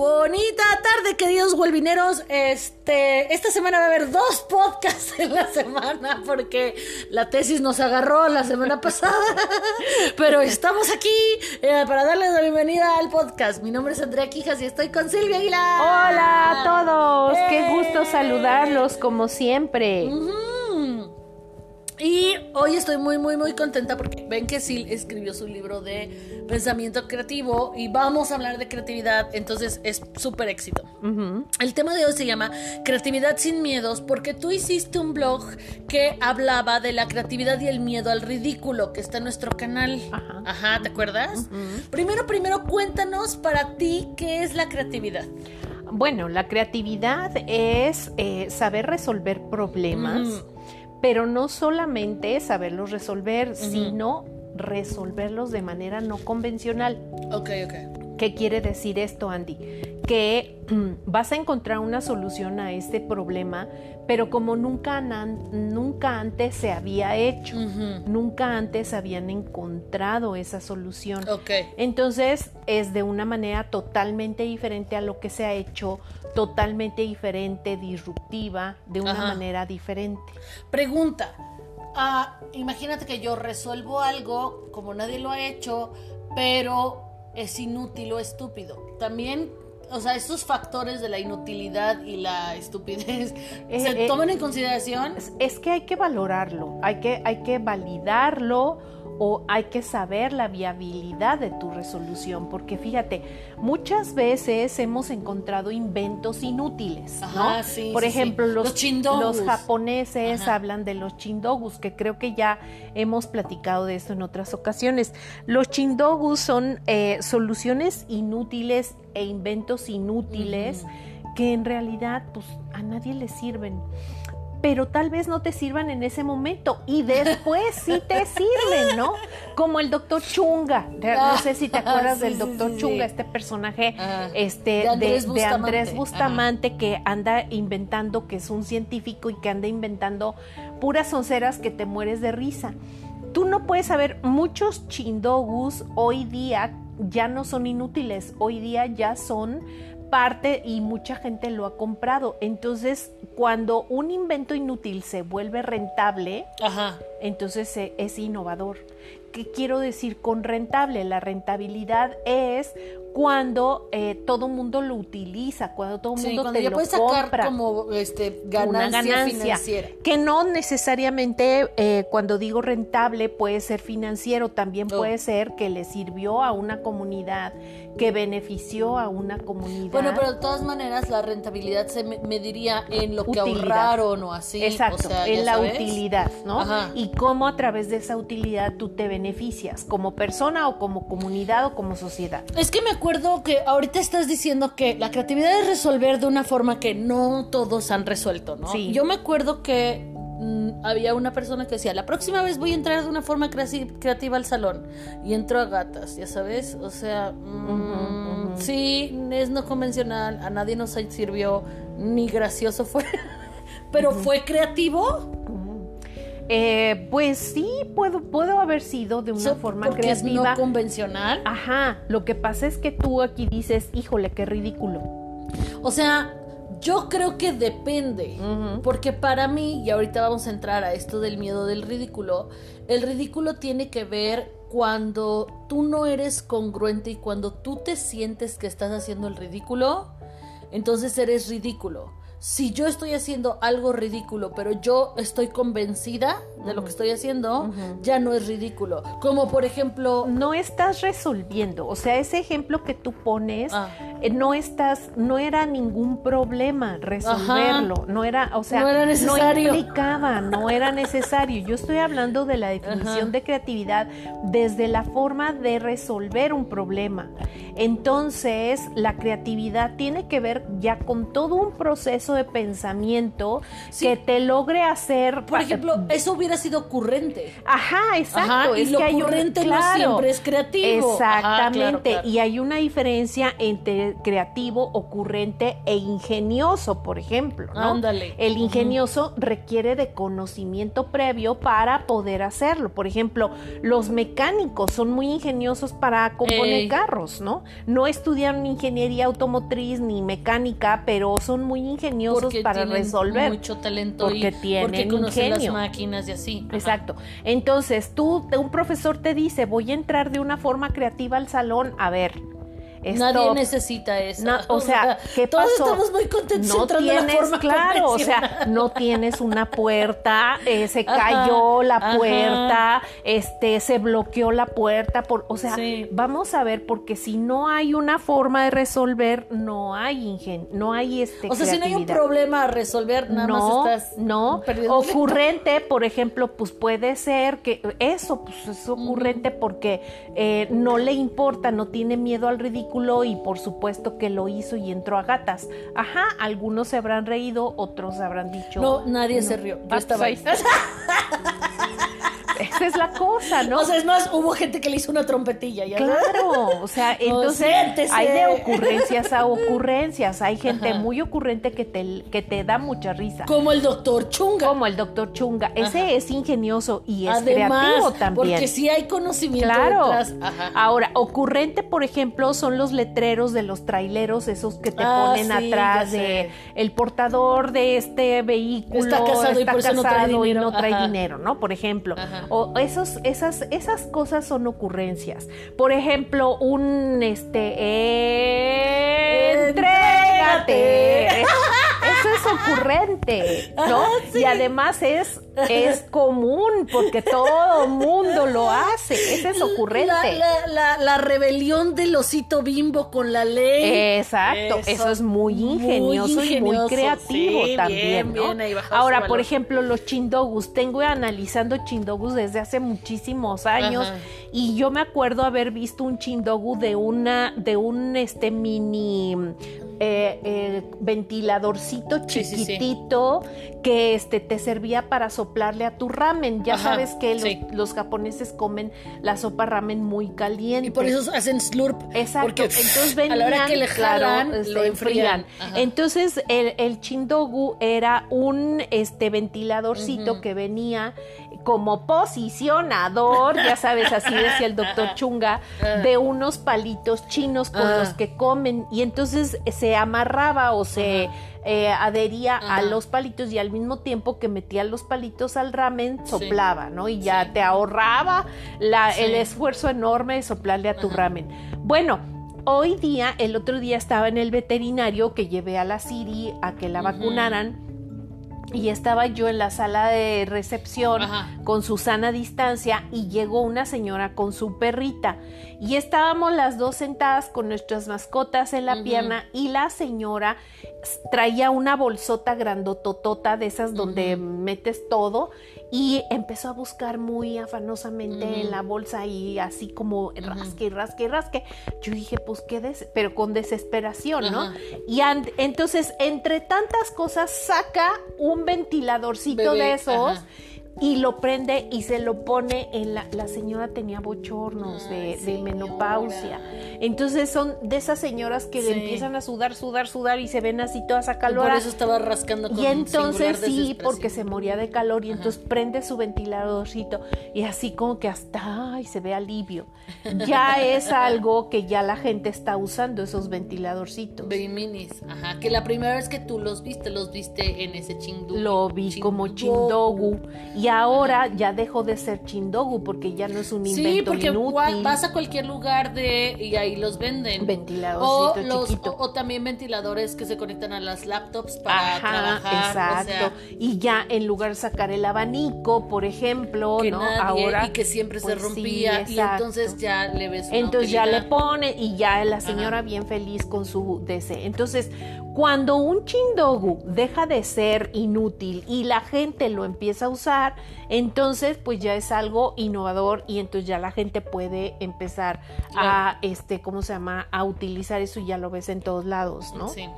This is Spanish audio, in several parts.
Bonita tarde, queridos huelvineros. Este, esta semana va a haber dos podcasts en la semana porque la tesis nos agarró la semana pasada. Pero estamos aquí eh, para darles la bienvenida al podcast. Mi nombre es Andrea Quijas y estoy con Silvia Aguilar. Hola a todos, qué gusto saludarlos como siempre. Hoy estoy muy, muy, muy contenta porque ven que Sil escribió su libro de pensamiento creativo y vamos a hablar de creatividad, entonces es súper éxito. El tema de hoy se llama Creatividad sin miedos porque tú hiciste un blog que hablaba de la creatividad y el miedo al ridículo que está en nuestro canal. Ajá, ¿te acuerdas? Primero, primero cuéntanos para ti qué es la creatividad. Bueno, la creatividad es eh, saber resolver problemas pero no solamente saberlos resolver, sino resolverlos de manera no convencional. Ok, ok. ¿Qué quiere decir esto, Andy? Que vas a encontrar una solución a este problema, pero como nunca, nunca antes se había hecho, nunca antes habían encontrado esa solución. Entonces es de una manera totalmente diferente a lo que se ha hecho totalmente diferente, disruptiva, de una manera diferente. Pregunta, ah, imagínate que yo resuelvo algo como nadie lo ha hecho, pero es inútil o estúpido. También, o sea, esos factores de la inutilidad y la estupidez se eh, eh, toman en consideración. Es, que hay que valorarlo, hay que, hay que validarlo o hay que saber la viabilidad de tu resolución, porque fíjate, muchas veces hemos encontrado inventos inútiles, ¿no? Por ejemplo, los, los, japoneses hablan de los chindogus, que creo que ya hemos platicado de esto en otras ocasiones. Los chindogus son eh, soluciones inútiles e inventos inútiles que en realidad pues a nadie les sirven pero tal vez no te sirvan en ese momento y después sí te sirven, ¿no? Como el doctor Chunga, no sé si te acuerdas del doctor Chunga, este personaje este, de Andrés, Bustamante. que anda inventando, que es un científico y que anda inventando puras onceras que te mueres de risa. Tú no puedes saber, muchos chindogus hoy día ya no son inútiles, hoy día ya son parte y mucha gente lo ha comprado. Entonces, cuando un invento inútil se vuelve rentable, entonces es innovador. ¿Qué quiero decir con rentable? La rentabilidad es cuando eh, todo mundo lo utiliza, cuando todo el mundo te lo compra. como este, ganancia, financiera. Que no necesariamente eh, cuando digo rentable puede ser financiero, también oh. puede ser que le sirvió a una comunidad, que benefició a una comunidad. Bueno, pero de todas maneras la rentabilidad se mediría en lo que ahorraron o así. Exacto, en la utilidad, ¿no? Y cómo a través de esa utilidad tú te beneficias como persona o como comunidad o como sociedad. Es que me acuerdo que ahorita estás diciendo que la creatividad es resolver de una forma que no todos han resuelto, ¿no? Sí. Yo me acuerdo que mm, había una persona que decía, la próxima vez voy a entrar de una forma creativa al salón. Y entró a gatas, ya sabes. O sea, mm, sí, es no convencional, a nadie nos sirvió, ni gracioso fue. Pero fue creativo. Eh, pues sí, puedo, puedo haber sido de una forma porque Es no convencional. Ajá. Lo que pasa es que tú aquí dices, híjole, qué ridículo. O sea, yo creo que depende. Porque para mí, y ahorita vamos a entrar a esto del miedo del ridículo, el ridículo tiene que ver cuando tú no eres congruente y cuando tú te sientes que estás haciendo el ridículo, entonces eres ridículo si yo estoy haciendo algo ridículo, pero yo estoy convencida de lo que estoy haciendo, ya no es ridículo. Como por ejemplo... No estás resolviendo, o sea, ese ejemplo que tú pones, ah. eh, no estás, no era ningún problema resolverlo, no era, o sea, no, era necesario. no implicaba, no era necesario. Yo estoy hablando de la definición de creatividad desde la forma de resolver un problema. Entonces, la creatividad tiene que ver ya con todo un proceso de pensamiento que te logre hacer. Por ejemplo, eso hubiera sido ocurrente. Ajá, exacto. lo ocurrente no siempre es creativo. Exactamente. Y hay una diferencia entre creativo, ocurrente e ingenioso, por ejemplo. ¿no? Ándale. El ingenioso requiere de conocimiento previo para poder hacerlo. Por ejemplo, los mecánicos son muy ingeniosos para componer Ey. carros, ¿no? No estudian ingeniería automotriz ni mecánica, pero son muy ingeniosos Porque para resolver. mucho talento Porque y tienen porque conocen ingenio. las máquinas y así. Exacto. Entonces, tú, un profesor te dice, voy a entrar de una forma creativa al salón. A ver. Nadie necesita eso. O sea, ¿qué todos pasó? estamos muy contentos No tienes, forma claro, o sea, no tienes una puerta, eh, se Ajá, cayó la ajá. puerta, este, se bloqueó la puerta, por, o sea, Sí. vamos a ver, porque si no hay una forma de resolver, no hay ingen, no hay este. O sea, si no hay un problema a resolver, nada no, más estás no. Ocurrente, por ejemplo, pues puede ser que eso, pues es ocurrente porque eh, no le importa, no tiene miedo al ridículo y por supuesto que lo hizo y entró a gatas. Ajá, algunos se habrán reído, otros habrán dicho. No, nadie no. se rió. Yo estaba ahí. Esa es la cosa, ¿no? O sea, es más, hubo gente que le hizo una trompetilla. ¿ya? Claro, o sea, entonces hay de ocurrencias a ocurrencias. Hay gente Ajá. muy ocurrente que te, que te da mucha risa. Como el doctor Chunga. Como el doctor Chunga. Ese Ajá. es ingenioso y es Además, creativo también. porque sí hay conocimiento Claro. detrás. Ajá. Ahora, ocurrente, por ejemplo, son los letreros de los traileros, esos que te Ah, ponen sí, atrás de el portador de este vehículo Está casado y por eso no trae casado y dinero. no trae dinero, ¿no? Por ejemplo. Ajá. Esos, esas, esas cosas son ocurrencias. Por ejemplo, un este entrégate. Ocurrente, ¿no? Sí. Y además es, es común porque todo mundo lo hace. Ese es ocurrente. La, la- la- la rebelión del osito bimbo con la ley. Exacto, eso, es muy ingenioso, y muy creativo Sí, también. Ahora, por ejemplo, los chindogus. Tengo analizando chindogus desde hace muchísimos años Ajá. Y yo me acuerdo haber visto un chindogu de una, de un este mini eh, eh, ventiladorcito Sí, sí, sí. chiquitito que este te servía para soplarle a tu ramen. Ya Ajá, sabes que los, japoneses comen la sopa ramen muy caliente. Y por eso hacen slurp. Exacto. Porque Entonces a venían, la hora que le claro, jalan, este, lo enfrían. Entonces el, el chindogu era un este ventiladorcito que venía como posicionador, ya sabes, así decía el doctor Chunga, de unos palitos chinos con Ah. los que comen. Y entonces se amarraba o se eh, adhería a los palitos y al mismo tiempo que metía los palitos al ramen, Sí. soplaba, ¿no? Y ya Sí. te ahorraba la, Sí. el esfuerzo enorme de soplarle a tu Ajá. ramen. Bueno, hoy día, el otro día estaba en el veterinario que llevé a la Siri a que la vacunaran. Y estaba yo en la sala de recepción Ajá. con Susana distancia y llegó una señora con su perrita. Y estábamos las dos sentadas con nuestras mascotas en la pierna y la señora traía una bolsota grandototota de esas donde metes todo y empezó a buscar muy afanosamente en la bolsa y así como rasque y rasque y rasque. Yo dije, pues qué des pero con desesperación, ¿no? Y entonces, entre tantas cosas, saca un ventiladorcito Bebé, de esos ajá. Y lo prende y se lo pone en la... La señora tenía bochornos de, Ay, de señora. menopausia. Entonces son de esas señoras que Sí. empiezan a sudar, sudar, sudar y se ven así todas Y Por acaloradas. eso estaba rascando con Y entonces sí, porque se moría de calor y Ajá. entonces prende su ventiladorcito y así como que hasta ay, se ve alivio. Ya es algo que ya la gente está usando esos ventiladorcitos. Baby minis, ajá. Que la primera vez que tú los viste, los viste en ese chindu. Lo vi como chindogu y ahora ya dejó de ser chindogu porque ya no es un Sí, invento porque inútil. vas a cualquier lugar de y ahí los venden. O, Ventiladorcito los, chiquito. o, o también ventiladores que se conectan a las laptops para Ajá, trabajar. exacto. O sea, y ya en lugar de sacar el abanico, por ejemplo, que ¿no? nadie, Ahora y que siempre se pues sí, rompía. y exacto. entonces ya le ves una Entonces ya le pone y ya la señora bien feliz con su DC. Entonces, cuando un chindogu deja de ser inútil y la gente lo empieza a usar, entonces pues ya es algo innovador y entonces ya la gente puede empezar a este, ¿cómo se llama? a utilizar eso y ya lo ves en todos lados, ¿no? Sí.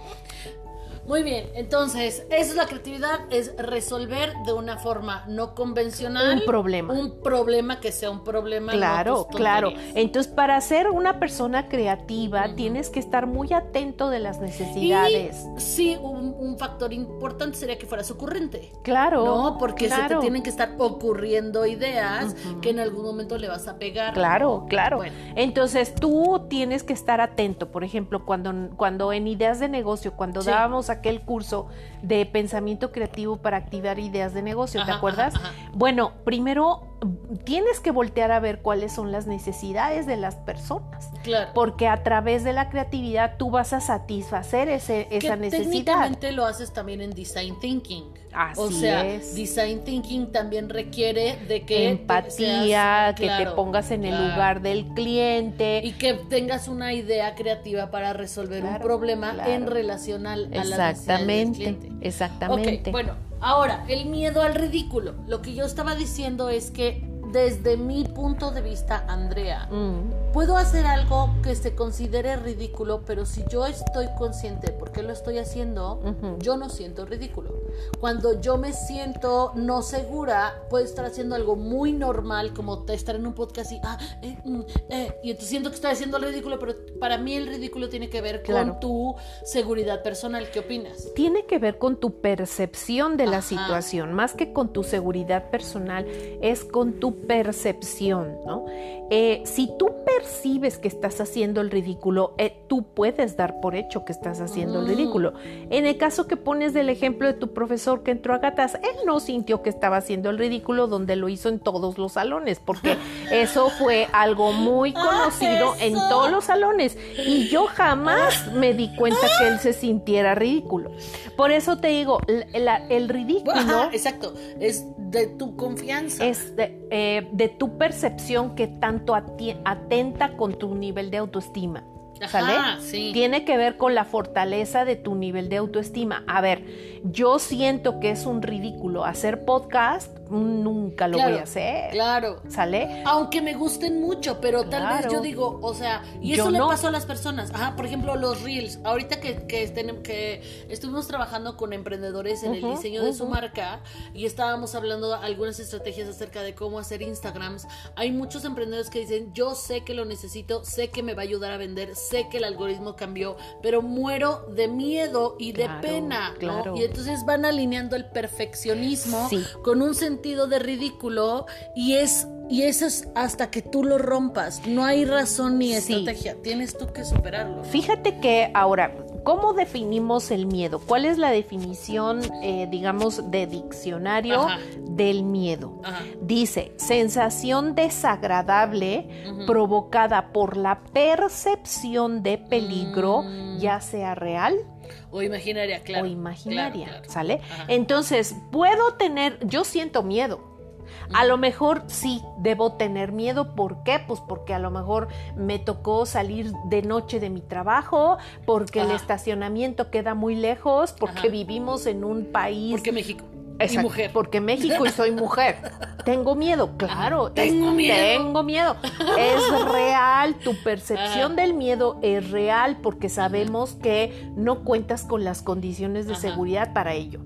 Muy bien, entonces, eso es la creatividad, es resolver de una forma no convencional Un problema. Un problema que sea un problema. Claro, no claro. Entonces, para ser una persona creativa, tienes que estar muy atento de las necesidades. Y sí, un, un factor importante sería que fueras ocurrente. Claro. No, porque se te tienen que estar ocurriendo ideas que en algún momento le vas a pegar. Claro, claro. Bueno. Entonces tú tienes que estar atento. Por ejemplo, cuando, cuando en ideas de negocio, cuando Sí. dábamos aquel curso de pensamiento creativo para activar ideas de negocio, ¿te Ajá, acuerdas? ajá, ajá. Bueno, primero tienes que voltear a ver cuáles son las necesidades de las personas. Claro. Porque a través de la creatividad tú vas a satisfacer ese, esa que necesidad. técnicamente lo haces también en design thinking. o Así sea, es. design thinking también requiere de que Empatía, seas- que te pongas en el lugar del cliente. y que tengas una idea creativa para resolver un problema en relación al, a las necesidades del Exactamente, cliente. exactamente. Ok, bueno, ahora, el miedo al ridículo. Lo que yo estaba diciendo es que desde mi punto de vista, Andrea, Mm, puedo hacer algo que se considere ridículo, pero si yo estoy consciente de por qué lo estoy haciendo, yo no siento ridículo. Cuando yo me siento no segura, puedo estar haciendo algo muy normal, como estar en un podcast y, ah, eh, mm, eh, y entonces siento que estoy haciendo el ridículo, pero para mí el ridículo tiene que ver Claro. con tu seguridad personal. ¿Qué opinas? Tiene que ver con tu percepción de la Ajá. situación, más que con tu seguridad personal, es con tu percepción, ¿no? Eh, si tú percibes que estás haciendo el ridículo, eh, tú puedes dar por hecho que estás haciendo el Mm. ridículo. En el caso que pones del ejemplo de tu profesor que entró a gatas, él no sintió que estaba haciendo el ridículo donde lo hizo en todos los salones, porque eso fue algo muy conocido en todos los salones y yo jamás me di cuenta que él se sintiera ridículo. Por eso te digo, la- el ridículo Ajá, exacto, es de tu confianza. es de, eh, de tu percepción que tanto ati- con tu nivel de autoestima. ¿Sale? Ajá, sí. Tiene que ver con la fortaleza de tu nivel de autoestima. A ver, yo siento que es un ridículo hacer podcast, nunca lo Claro, voy a hacer. Claro. ¿Sale? Aunque me gusten mucho, pero tal vez yo digo, o sea, y Yo eso le no. pasó a las personas. Ajá, por ejemplo, los reels. Ahorita que, que, estén- que estuvimos trabajando con emprendedores en el diseño de su marca y estábamos hablando algunas estrategias acerca de cómo hacer Instagrams. Hay muchos emprendedores que dicen, yo sé que lo necesito, sé que me va a ayudar a vender, sé que el algoritmo cambió, pero muero de miedo y de Claro, pena. ¿no? claro. Y entonces van alineando el perfeccionismo Sí. con un sentido de ridículo y es y eso es hasta que tú lo rompas. No hay razón ni Sí. estrategia. Tienes tú que superarlo. Fíjate que ahora, ¿cómo definimos el miedo? ¿Cuál es la definición, eh, digamos, de diccionario Ajá. del miedo? Ajá. Dice, sensación desagradable provocada por la percepción de peligro, Mm. ya sea real O imaginaria, claro. o imaginaria, Claro, claro. ¿sale? Ajá. Entonces, puedo tener, yo siento miedo. A lo mejor sí, debo tener miedo. ¿Por qué? Pues porque a lo mejor me tocó salir de noche de mi trabajo, porque el estacionamiento queda muy lejos, porque Ajá. vivimos en un país... Porque México. Exacto, Y mujer. Porque México y soy mujer. Tengo miedo, claro. Tengo es- miedo. Tengo miedo. Es real. Tu percepción Ajá. del miedo es real porque sabemos que no cuentas con las condiciones de Ajá. seguridad para ello.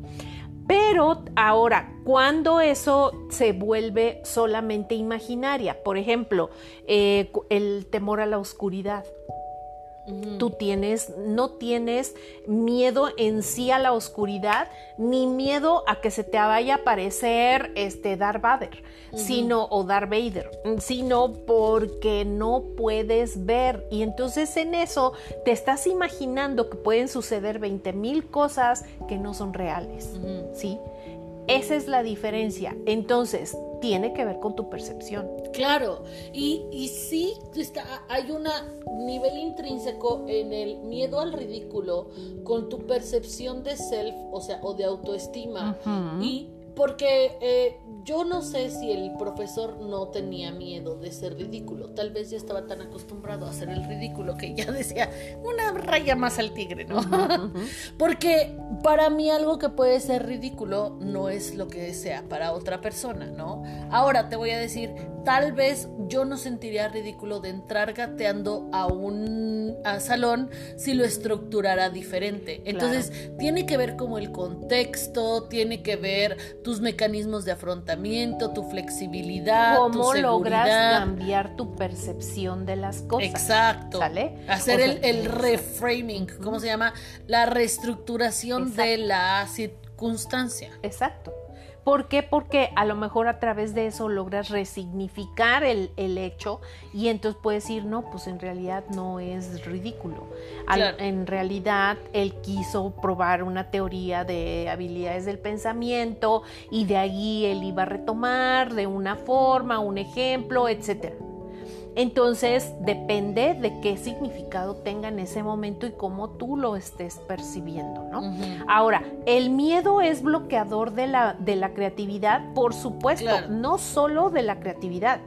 Pero ahora, cuando eso se vuelve solamente imaginaria, por ejemplo, eh, el temor a la oscuridad. Tú tienes, no tienes miedo en sí a la oscuridad, ni miedo a que se te vaya a aparecer este Darth Vader, sino, o Darth Vader, sino porque no puedes ver. Y entonces en eso te estás imaginando que pueden suceder 20 mil cosas que no son reales. ¿Sí? Esa es la diferencia. Entonces, tiene que ver con tu percepción. Claro, y, y sí está, hay un nivel intrínseco en el miedo al ridículo con tu percepción de self, o sea, o de autoestima. Y porque eh, yo no sé si el profesor no tenía miedo de ser ridículo, tal vez ya estaba tan acostumbrado a hacer el ridículo que ya decía una raya más al tigre, ¿no? Porque para mí algo que puede ser ridículo no es lo que sea para otra persona, ¿no? Ahora te voy a decir, tal vez yo no sentiría ridículo de entrar gateando a un salón si lo estructurara diferente. Entonces, tiene que ver como el contexto, tiene que ver tus mecanismos de afrontamiento, tu flexibilidad, cómo tu logras cambiar tu percepción de las cosas. Exacto. ¿Sale? Hacer el, reframing, ¿cómo se llama? La reestructuración de la circunstancia. Exacto. ¿Por qué? Porque a lo mejor a través de eso logras resignificar el, hecho y entonces puedes decir, no, pues en realidad no es ridículo. en realidad él quiso probar una teoría de habilidades del pensamiento y de ahí él iba a retomar de una forma, un ejemplo, etcétera. Entonces depende de qué significado tenga en ese momento y cómo tú lo estés percibiendo, ¿no? Ahora, el miedo es bloqueador de la, de la creatividad, por supuesto, no solo de la creatividad.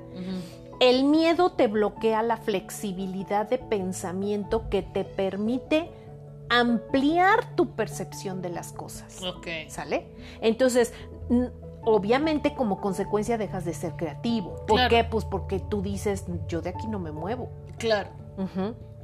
El miedo te bloquea la flexibilidad de pensamiento que te permite ampliar tu percepción de las cosas. Ok. ¿Sale? Entonces, obviamente como consecuencia dejas de ser creativo. ¿Por qué? Pues porque tú dices, yo de aquí no me muevo. Claro.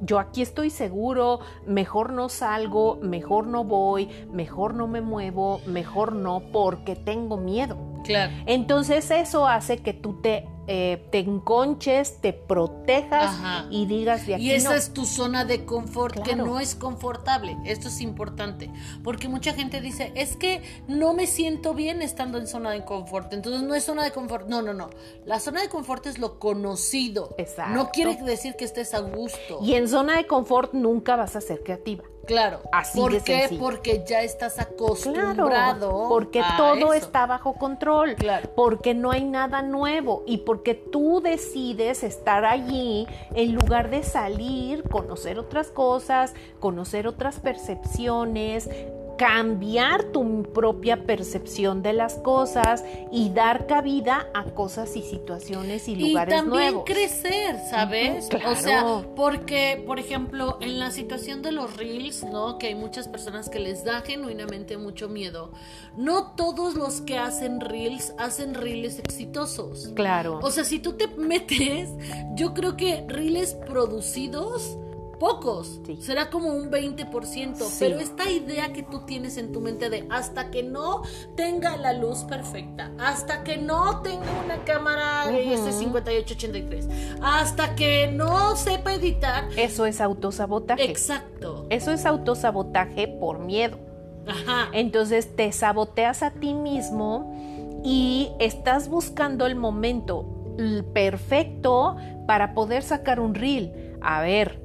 Yo aquí estoy seguro, mejor no salgo, mejor no voy, mejor no me muevo, mejor no, porque tengo miedo. Claro. Entonces eso hace que tú te eh, te enconches, te protejas y digas de aquí. Y esa es tu zona de confort que no es confortable. Esto es importante. Porque mucha gente dice, es que no me siento bien estando en zona de confort. Entonces no es zona de confort. No, no, no. La zona de confort es lo conocido. Exacto. No quiere decir que estés a gusto. Y en zona de confort nunca vas a ser creativa. Claro. Así ¿Por qué? Porque ya estás acostumbrado. porque todo está bajo control. Claro. Porque no hay nada nuevo. Y porque tú decides estar allí en lugar de salir, conocer otras cosas, conocer otras percepciones, cambiar tu propia percepción de las cosas y dar cabida a cosas y situaciones y lugares nuevos. Y también crecer, ¿sabes? O sea, porque, por ejemplo, en la situación de los reels, ¿no? Que hay muchas personas que les da genuinamente mucho miedo. No todos los que hacen reels hacen reels exitosos. Claro. O sea, si tú te metes, yo creo que reels producidos pocos, será como un 20%, pero esta idea que tú tienes en tu mente de hasta que no tenga la luz perfecta, hasta que no tenga una cámara uh 5883, hasta que no sepa editar. Eso es autosabotaje. Exacto. Eso es autosabotaje por miedo. Ajá. Entonces te saboteas a ti mismo y estás buscando el momento perfecto para poder sacar un reel. A ver,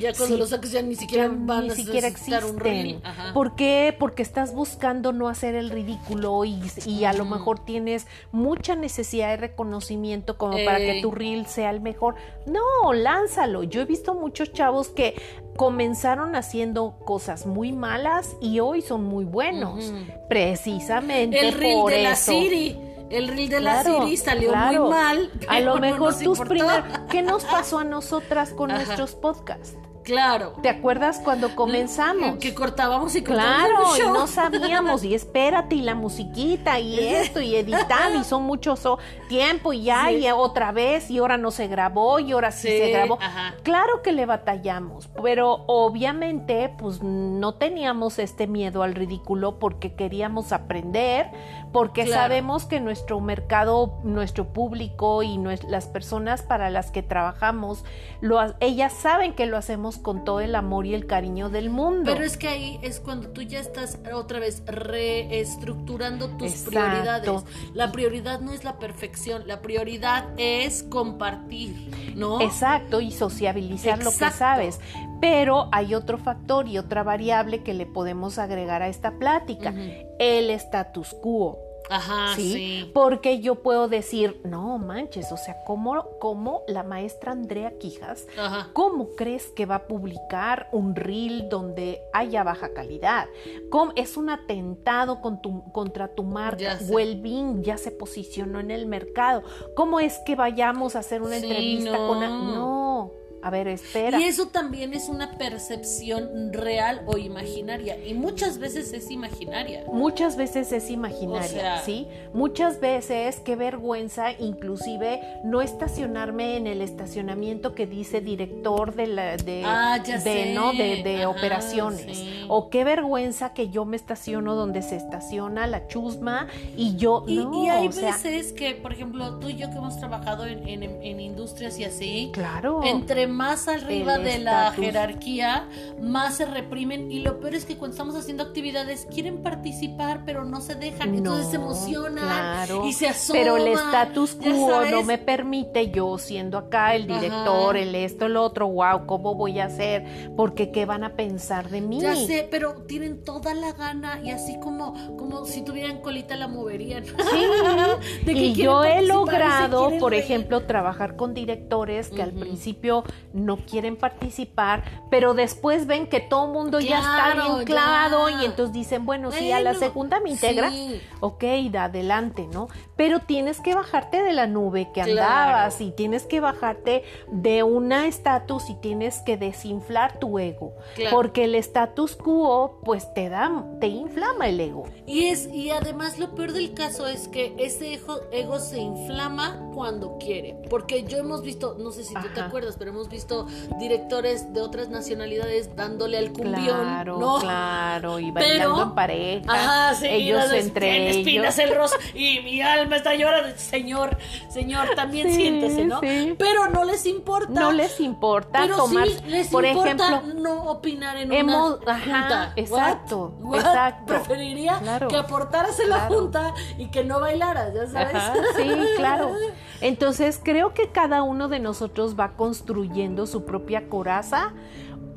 ya cuando lo saques ya ni siquiera van ni a siquiera existen. ¿Por qué? Porque estás buscando no hacer el ridículo y, a lo mejor tienes mucha necesidad de reconocimiento como para que tu reel sea el mejor. No, lánzalo. Yo he visto muchos chavos que comenzaron haciendo cosas muy malas y hoy son muy buenos. Precisamente el reel de la Siri el reel de la Siri salió muy mal. A lo mejor tus primeros. ¿Qué nos pasó a nosotras con nuestros podcasts? Claro. ¿Te acuerdas cuando comenzamos? Que cortábamos y cortábamos. Claro, y no sabíamos, y espérate, y la musiquita, y esto, y editar, y son muchos tiempo, y ya, y otra vez, y ahora no se grabó, y ahora sí, se grabó. Claro que le batallamos, pero obviamente, pues no teníamos este miedo al ridículo porque queríamos aprender, porque sabemos que nuestro mercado, nuestro público y las personas para las que trabajamos, lo, ellas saben que lo hacemos con todo el amor y el cariño del mundo. Pero es que ahí es cuando tú ya estás otra vez reestructurando tus prioridades. La prioridad no es la perfección, la prioridad es compartir, ¿no? Exacto, y sociabilizar lo que sabes. Pero hay otro factor y otra variable que le podemos agregar a esta plática, el status quo. Ajá, ¿sí? Porque yo puedo decir, no manches, o sea, ¿cómo, cómo la maestra Andrea Quijas, cómo crees que va a publicar un reel donde haya baja calidad? ¿Cómo, es un atentado con tu, contra tu marca. Wellbeing ya se posicionó en el mercado. ¿Cómo es que vayamos a hacer una entrevista con... No a ver, espera. Y eso también es una percepción real o imaginaria. Y muchas veces es imaginaria. Muchas veces es imaginaria, ¿sí? Muchas veces, qué vergüenza, inclusive no estacionarme en el estacionamiento que dice director de la de, Ah, ya de, sé. ¿no? de, de Ajá, operaciones. sí. O qué vergüenza que yo me estaciono donde se estaciona la chusma y yo Y, no, y hay o sea, veces que, por ejemplo, tú y yo que hemos trabajado en, en- en industrias y así, claro. entre más arriba de la jerarquía, más se reprimen. Y lo peor es que cuando estamos haciendo actividades, quieren participar, pero no se dejan. Entonces se No, emocionan claro. y se asoman. Pero el status quo no me permite yo siendo acá el director, Ajá. el esto, el otro, wow, ¿cómo voy a hacer? Porque qué van a pensar de mí. Ya sé, pero tienen toda la gana y así como, como si tuvieran colita la moverían. Sí. De que y yo he logrado, por reír. ejemplo, trabajar con directores que al principio no quieren participar, pero después ven que todo el mundo ya está bien clavado ya. y entonces dicen, bueno, sí, a la Bueno, segunda me integras. sí. Ok, da adelante, ¿no? Pero tienes que bajarte de la nube que Claro. andabas y tienes que bajarte de una estatus y tienes que desinflar tu ego. Claro. Porque el status quo, pues te da, te inflama el ego. Y es, y además lo peor del caso es que ese ego, ego se inflama cuando quiere. Porque yo hemos visto, no sé si tú te acuerdas, pero hemos visto directores de otras nacionalidades dándole al cumbión. Claro, ¿no? claro, y Pero- bailando en pareja. Ajá, sí, ellos las entre ellos. espinas el rostro y mi alma está llorando. Señor, señor, también Sí, siéntese, ¿no? sí. Pero no les importa. No les importa pero tomar, sí les por importa ejemplo, no opinar en hemos- una ajá, junta. exacto, What? What? exacto. Preferiría Claro, que aportaras en la junta y que no bailaras, ya sabes. Ajá, sí, claro. Entonces creo que cada uno de nosotros va construyendo su propia coraza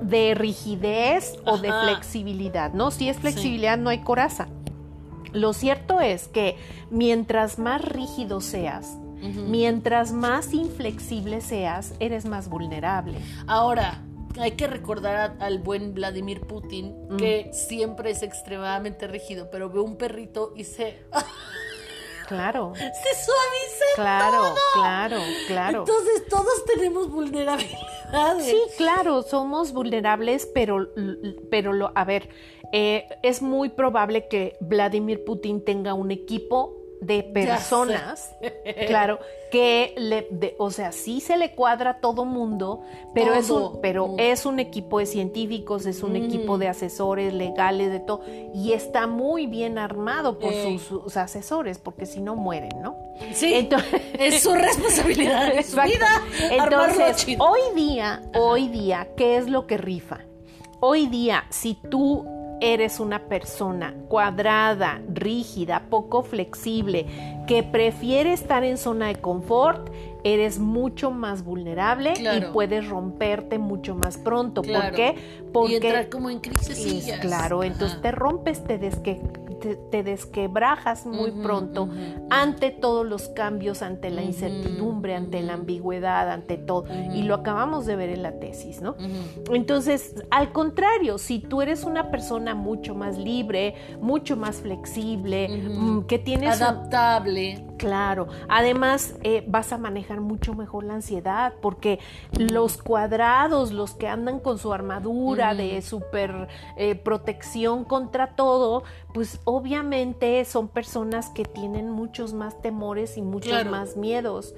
de rigidez o de flexibilidad, ¿no? Si es flexibilidad no hay coraza. Lo cierto es que mientras más rígido seas, mientras más inflexible seas, eres más vulnerable. Ahora, hay que recordar a- al buen Vladimir Putin Mm. que siempre es extremadamente rígido, pero ve un perrito y se, Claro, se suaviza claro, todo. claro, claro. Entonces todos tenemos vulnerabilidades. Sí, claro, somos vulnerables, pero, pero lo, a ver, eh, es muy probable que Vladimir Putin tenga un equipo de personas, claro, que le, de- o sea, sí se le cuadra a todo mundo, pero es un, pero Mm. es un equipo de científicos, es un Mm. equipo de asesores legales, de todo, y está muy bien armado por Ey. sus, sus asesores, porque si no mueren, ¿no? Sí, Entonces, es su responsabilidad, es su vida. Entonces, hoy día, hoy día, ¿qué es lo que rifa? Hoy día, si tú eres una persona cuadrada, rígida, poco flexible, que prefiere estar en zona de confort, eres mucho más vulnerable Claro. y puedes romperte mucho más pronto. ¿Por qué? Porque y entrar como en crisis. claro, entonces te rompes, te, desque- te, te desquebrajas muy pronto ante todos los cambios, ante la incertidumbre, ante la ambigüedad, ante todo. Y lo acabamos de ver en la tesis, ¿no? Entonces, al contrario, si tú eres una persona mucho más libre, mucho más flexible, mm, que tienes... un- Adaptable. Claro, además eh, vas a manejar mucho mejor la ansiedad porque los cuadrados, los que andan con su armadura de super eh, protección contra todo, pues obviamente son personas que tienen muchos más temores y muchos Claro. más miedos.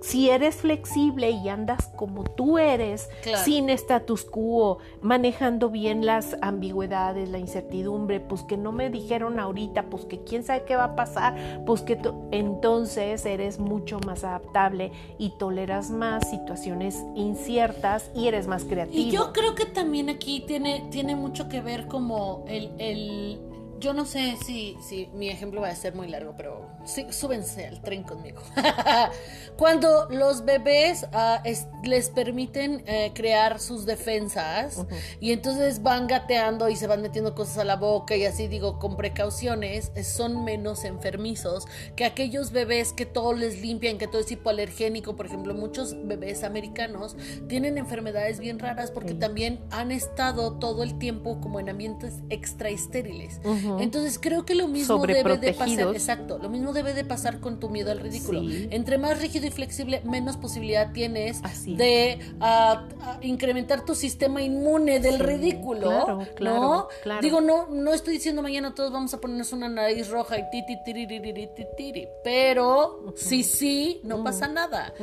Si eres flexible y andas como tú eres, Claro. sin status quo, manejando bien las ambigüedades, la incertidumbre, pues que no me dijeron ahorita, pues que quién sabe qué va a pasar, pues que entonces eres mucho más adaptable y toleras más situaciones inciertas y eres más creativo. Y yo creo que también aquí tiene, tiene mucho que ver como el, el- yo no sé si, si mi ejemplo va a ser muy largo, pero sí, súbense al tren conmigo. Cuando los bebés es- les permiten eh, crear sus defensas y entonces van gateando y se van metiendo cosas a la boca y así digo, con precauciones, son menos enfermizos que aquellos bebés que todo les limpian, que todo es hipoalergénico. Por ejemplo, muchos bebés americanos tienen enfermedades bien raras porque también han estado todo el tiempo como en ambientes extra estériles. Entonces creo que lo mismo debe de pasar, exacto, lo mismo debe de pasar con tu miedo al ridículo. Entre más rígido y flexible, menos posibilidad tienes de uh, incrementar tu sistema inmune del ridículo, claro, claro, ¿no? Claro. Digo, no, no estoy diciendo mañana todos vamos a ponernos una nariz roja y ti, ti, ti, ti, ti, pero sí, sí, no pasa nada.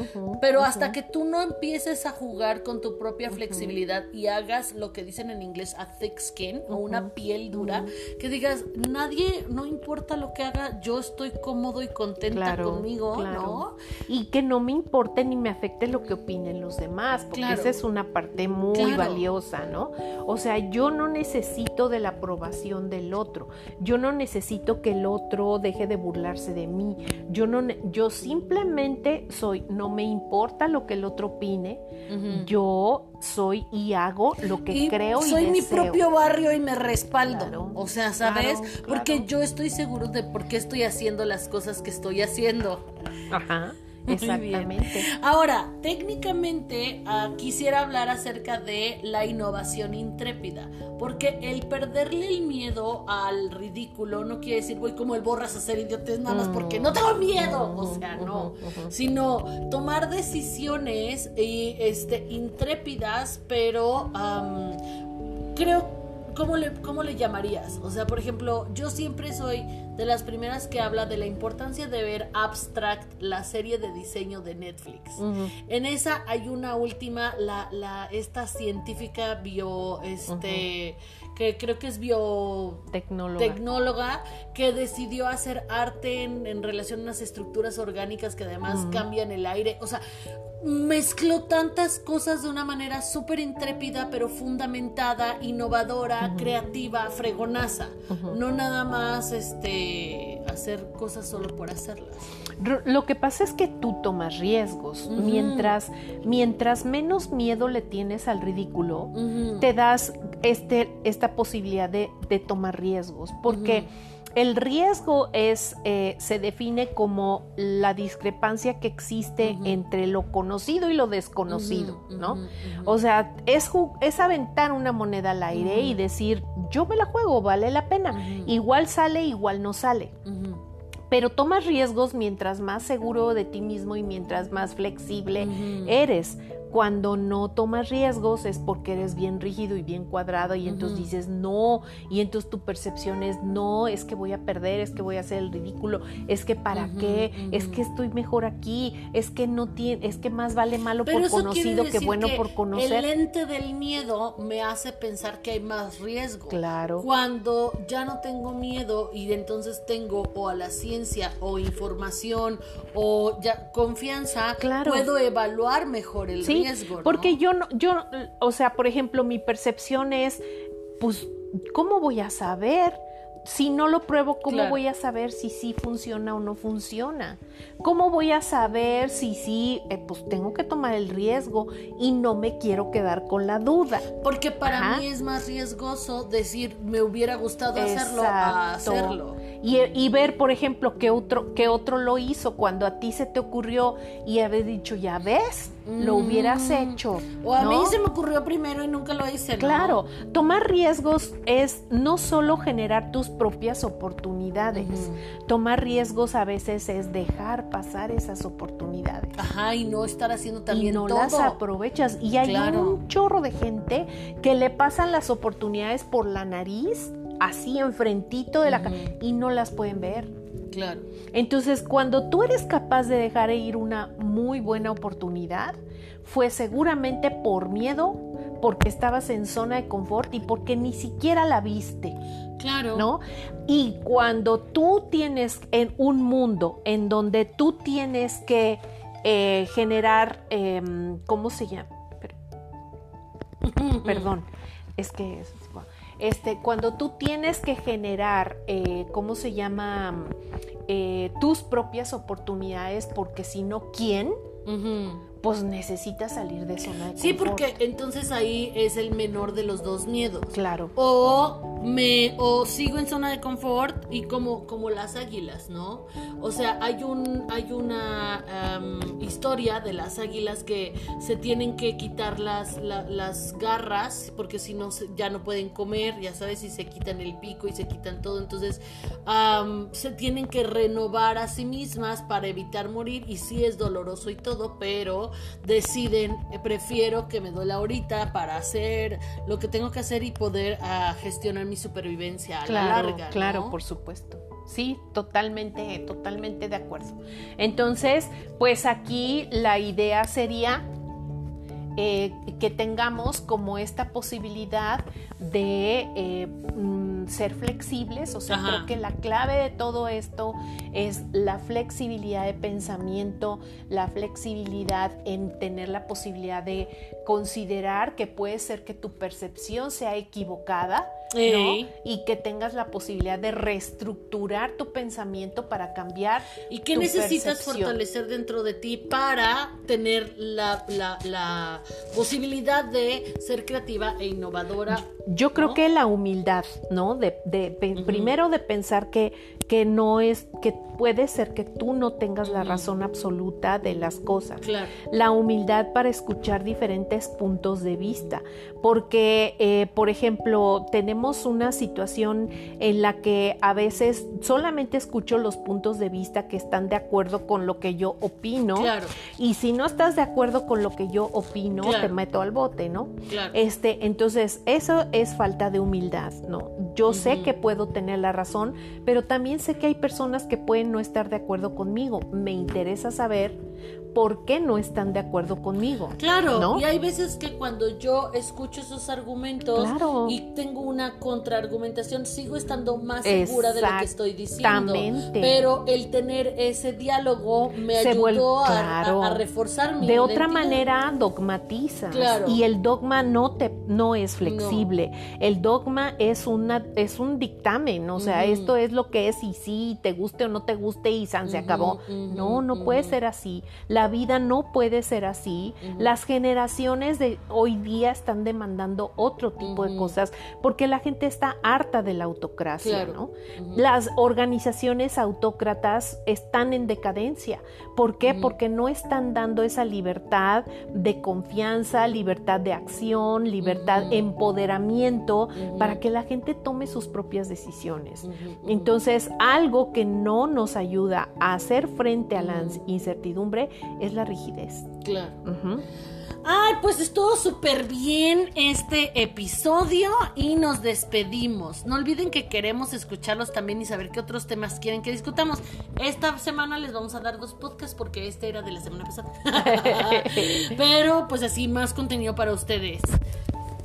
Pero hasta que tú no empieces a jugar con tu propia flexibilidad y hagas lo que dicen en inglés a thick skin o una piel dura, que digas, nadie, no importa lo que haga, yo estoy cómodo y contenta conmigo, ¿no? Y que no me importe ni me afecte lo que opinen los demás, porque esa es una parte muy valiosa, ¿no? O sea, yo no necesito de la aprobación del otro, yo no necesito que el otro deje de burlarse de mí, yo no, yo simplemente soy, no me importa lo que el otro opine, yo soy y hago lo que creo y soy mi propio barrio y me respaldo. o sea, ¿sabes? Porque yo estoy seguro de por qué estoy haciendo las cosas que estoy haciendo. Ajá. Exactamente. Ahora, técnicamente uh, quisiera hablar acerca de la innovación intrépida, porque el perderle el miedo al ridículo no quiere decir voy como el borras a hacer idiotes nada más porque no tengo miedo, o sea, no, sino tomar decisiones y, este, intrépidas, pero um, creo ¿cómo le, ¿cómo le llamarías? O sea, por ejemplo, yo siempre soy de las primeras que habla de la importancia de ver Abstract, la serie de diseño de Netflix. En esa hay una última, la, la, esta científica bio, este, que creo que es biotecnóloga, que decidió hacer arte en, relación a unas estructuras orgánicas que además cambian el aire. O sea, mezcló tantas cosas de una manera súper intrépida, pero fundamentada, innovadora, creativa, fregonaza. No nada más este hacer cosas solo por hacerlas. Lo que pasa es que tú tomas riesgos. mientras, mientras menos miedo le tienes al ridículo, te das este, esta posibilidad de, tomar riesgos. Porque el riesgo es, eh, se define como la discrepancia que existe entre lo conocido y lo desconocido, ¿no? O sea, es, es aventar una moneda al aire y decir, yo me la juego, vale la pena. Igual sale, igual no sale. Pero tomas riesgos mientras más seguro de ti mismo y mientras más flexible eres cuando no tomas riesgos es porque eres bien rígido y bien cuadrado y entonces dices no y entonces tu percepción es no, es que voy a perder, es que voy a hacer el ridículo, es que para qué, es que estoy mejor aquí, es que no tiene, es que más vale malo por conocido que bueno por conocer. El lente del miedo me hace pensar que hay más riesgo. Claro. Cuando ya no tengo miedo y entonces tengo o a la ciencia o información o ya confianza, claro. puedo evaluar mejor el riesgo porque yo no, yo, o sea, por ejemplo, mi percepción es, pues, ¿cómo voy a saber? Si no lo pruebo, ¿cómo voy a saber si sí funciona o no funciona? ¿Cómo voy a saber si sí, eh, pues tengo que tomar el riesgo y no me quiero quedar con la duda? Porque para mí es más riesgoso decir, me hubiera gustado hacerlo a hacerlo. Y, ver, por ejemplo, que otro, que otro lo hizo cuando a ti se te ocurrió y haber dicho, ya ves, lo hubieras mm. hecho. O a mí se me ocurrió primero y nunca lo hice. Claro, tomar riesgos es no solo generar tus propias oportunidades, tomar riesgos a veces es dejar pasar esas oportunidades. Ajá, y no estar haciendo también y no las aprovechas. Y hay un chorro de gente que le pasan las oportunidades por la nariz, así enfrentito de la cara, y no las pueden ver. Claro. Entonces, cuando tú eres capaz de dejar ir una muy buena oportunidad, fue seguramente por miedo, porque estabas en zona de confort y porque ni siquiera la viste. Claro. ¿No? Y cuando tú tienes en un mundo en donde tú tienes que eh, generar, em, ¿cómo se llama? Perdón, es que este, cuando tú tienes que generar, eh, ¿cómo se llama? Eh, tus propias oportunidades, porque si no, ¿quién? Pues necesitas salir de zona de confort. Sí, porque entonces ahí es el menor de los dos miedos. Claro. O me o sigo en zona de confort y como como las águilas, ¿no? O sea, hay un hay una historia de las águilas que se tienen que quitar las las garras porque si no ya no pueden comer, ya sabes, y se quitan el pico y se quitan todo, entonces se tienen que renovar a sí mismas para evitar morir y sí es doloroso y todo, pero deciden, eh, prefiero que me duela ahorita para hacer lo que tengo que hacer y poder ah, gestionar mi supervivencia a la larga. Claro, por supuesto. Sí, totalmente, totalmente de acuerdo. Entonces, pues aquí la idea sería eh, que tengamos como esta posibilidad de eh, mm, ser flexibles, o sea, creo que la clave de todo esto es la flexibilidad de pensamiento, la flexibilidad en tener la posibilidad de considerar que puede ser que tu percepción sea equivocada, y que tengas la posibilidad de reestructurar tu pensamiento para cambiar. ¿Y qué necesitas fortalecer dentro de ti para tener la, la, posibilidad de ser creativa e innovadora? Yo creo que la humildad, ¿no? De, Primero de pensar que, que no es, que puede ser que tú no tengas la razón absoluta de las cosas. La humildad para escuchar diferentes puntos de vista. Porque, eh, por ejemplo, tenemos una situación en la que a veces solamente escucho los puntos de vista que están de acuerdo con lo que yo opino. Y si no estás de acuerdo con lo que yo opino, te meto al bote, ¿no? Este, entonces, eso es falta de humildad, ¿no? Yo sé que puedo tener la razón, pero también sé que hay personas que pueden no estar de acuerdo conmigo. Me interesa saber por qué no están de acuerdo conmigo. Claro, y hay veces que cuando yo escucho esos argumentos y tengo una contraargumentación, sigo estando más segura de lo que estoy diciendo. Pero el tener ese diálogo me ayudó a, reforzar mi De otra manera dogmatiza. Y el dogma no te no es flexible. El dogma es una es un dictamen, o sea, esto es lo que es y sí, te guste o no te guste y san se acabó. no, no puede ser así. La la vida no puede ser así. Las generaciones de hoy día están demandando otro tipo de cosas porque la gente está harta de la autocracia, ¿no? Las organizaciones autócratas están en decadencia. ¿Por qué? Porque no están dando esa libertad de confianza, libertad de acción, libertad, empoderamiento para que la gente tome sus propias decisiones. Entonces, algo que no nos ayuda a hacer frente a la incertidumbre es la rigidez. Claro. Ay, pues estuvo súper bien este episodio y nos despedimos. No olviden que queremos escucharlos también y saber qué otros temas quieren que discutamos. Esta semana les vamos a dar dos podcasts porque este era de la semana pasada. Pero pues así más contenido para ustedes.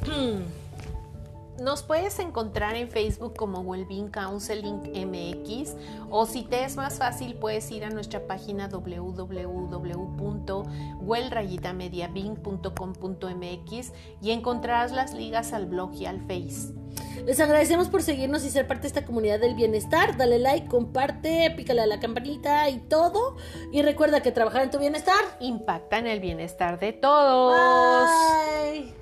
Nos puedes encontrar en Facebook como Wellbeing Counseling MX o si te es más fácil puedes ir a nuestra página www.wellrayitamediabing.com.mx y encontrarás las ligas al blog y al Face. Les agradecemos por seguirnos y ser parte de esta comunidad del bienestar. Dale like, comparte, pícale a la campanita y todo. Y recuerda que trabajar en tu bienestar impacta en el bienestar de todos. Bye.